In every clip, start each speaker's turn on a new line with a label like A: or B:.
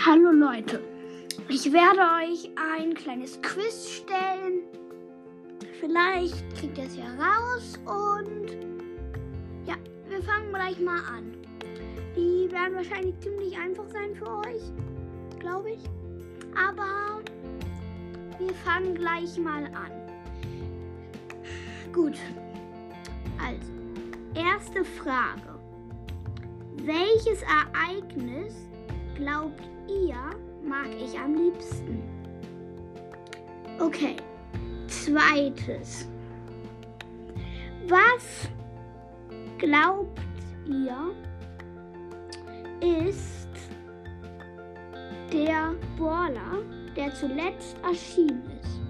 A: Hallo Leute, ich werde euch ein kleines Quiz stellen. Vielleicht kriegt ihr es ja raus und ja, wir fangen gleich mal an. Die werden wahrscheinlich ziemlich einfach sein für euch, glaube ich. Aber wir fangen gleich mal an. Gut, also, erste Frage. Welches Ereignis glaubt ihr, mag ich am liebsten? Okay, zweites. Was glaubt ihr, ist der Brawler, der zuletzt erschienen ist?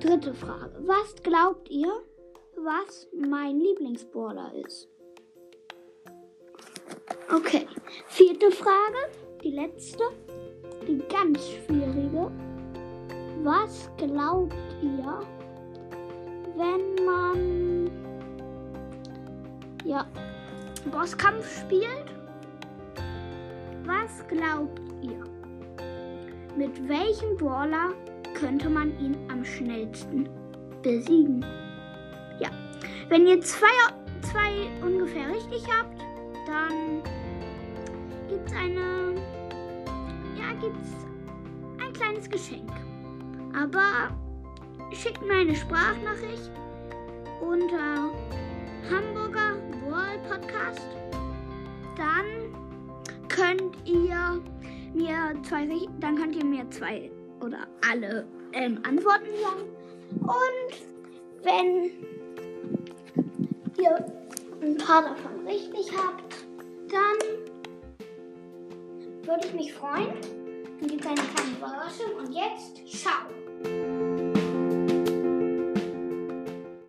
A: Dritte Frage. Was glaubt ihr, was mein Lieblingsbrawler ist? Okay. Vierte Frage, die letzte, die ganz schwierige. Was glaubt ihr, wenn man ja Bosskampf spielt? Was glaubt ihr? Mit welchem Brawler könnte man ihn am schnellsten besiegen? Ja, wenn ihr zwei, zwei ungefähr richtig habt, dann gibt es eine, ja, gibt es ein kleines Geschenk. Aber schickt mir eine Sprachnachricht unter Hamburger World Podcast. Dann könnt ihr mir zwei, dann könnt ihr mir zwei oder alle ähm, Antworten sagen. Und wenn ihr ein paar davon richtig habt, dann würde ich mich freuen. Dann gibt es eine kleine Überraschung. Und jetzt, ciao!